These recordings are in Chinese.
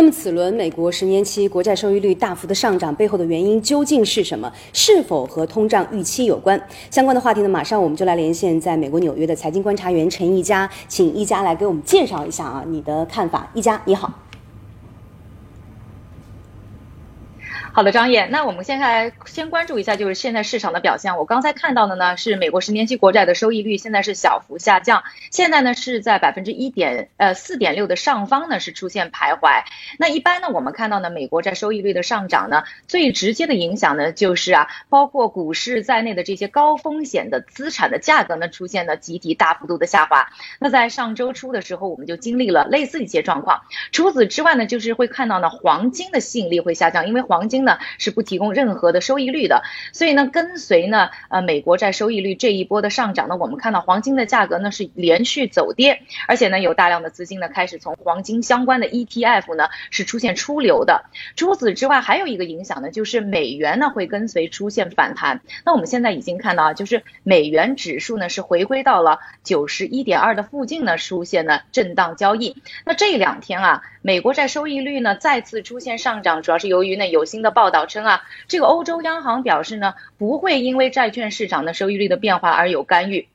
那么，此轮美国十年期国债收益率大幅的上涨背后的原因究竟是什么？是否和通胀预期有关？相关的话题呢，马上我们就来连线在美国纽约的财经观察员陈一佳，请一佳来给我们介绍一下啊，你的看法。一佳，你好。好的，张燕，那我们现在先关注一下，就是现在市场的表现。我刚才看到的呢，是美国十年期国债的收益率现在是小幅下降，现在呢是在百分之一点呃四点六的上方呢是出现徘徊。那一般呢，我们看到呢，美国债收益率的上涨呢，最直接的影响呢就是啊，包括股市在内的这些高风险的资产的价格呢出现了集体大幅度的下滑。那在上周初的时候，我们就经历了类似一些状况。除此之外呢，就是会看到呢，黄金的吸引力会下降，因为黄金。呢是不提供任何的收益率的，所以呢，跟随呢，呃，美国债收益率这一波的上涨呢，我们看到黄金的价格呢是连续走跌，而且呢，有大量的资金呢开始从黄金相关的 ETF 呢是出现出流的。除此之外，还有一个影响呢，就是美元呢会跟随出现反弹。那我们现在已经看到啊，就是美元指数呢是回归到了九十一点二的附近呢，出现了震荡交易。那这两天啊，美国债收益率呢再次出现上涨，主要是由于呢有新的。报道称啊，这个欧洲央行表示呢，不会因为债券市场的收益率的变化而有干预。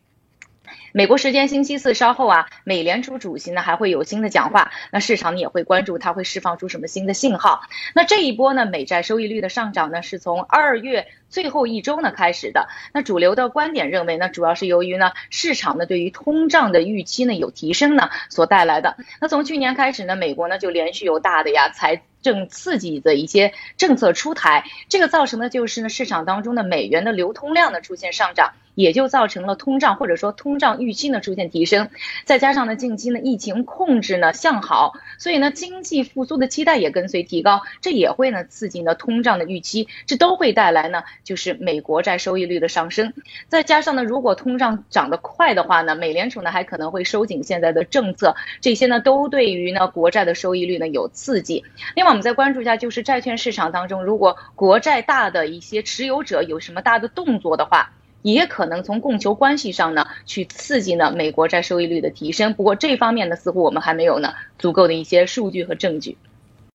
美国时间星期四稍后啊，美联储主席呢还会有新的讲话，那市场也会关注它会释放出什么新的信号。那这一波呢，美债收益率的上涨呢，是从二月最后一周呢开始的。那主流的观点认为呢，主要是由于呢市场呢对于通胀的预期呢有提升呢所带来的。那从去年开始呢，美国呢就连续有大的呀财政刺激的一些政策出台，这个造成的就是呢市场当中的美元的流通量呢出现上涨。也就造成了通胀或者说通胀预期呢出现提升，再加上呢近期呢疫情控制呢向好，所以呢经济复苏的期待也跟随提高，这也会呢刺激呢通胀的预期，这都会带来呢就是美国债收益率的上升。再加上呢如果通胀涨得快的话呢，美联储呢还可能会收紧现在的政策，这些呢都对于呢国债的收益率呢有刺激。另外我们再关注一下，就是债券市场当中，如果国债大的一些持有者有什么大的动作的话。也可能从供求关系上呢，去刺激呢美国债收益率的提升。不过这方面呢，似乎我们还没有呢足够的一些数据和证据。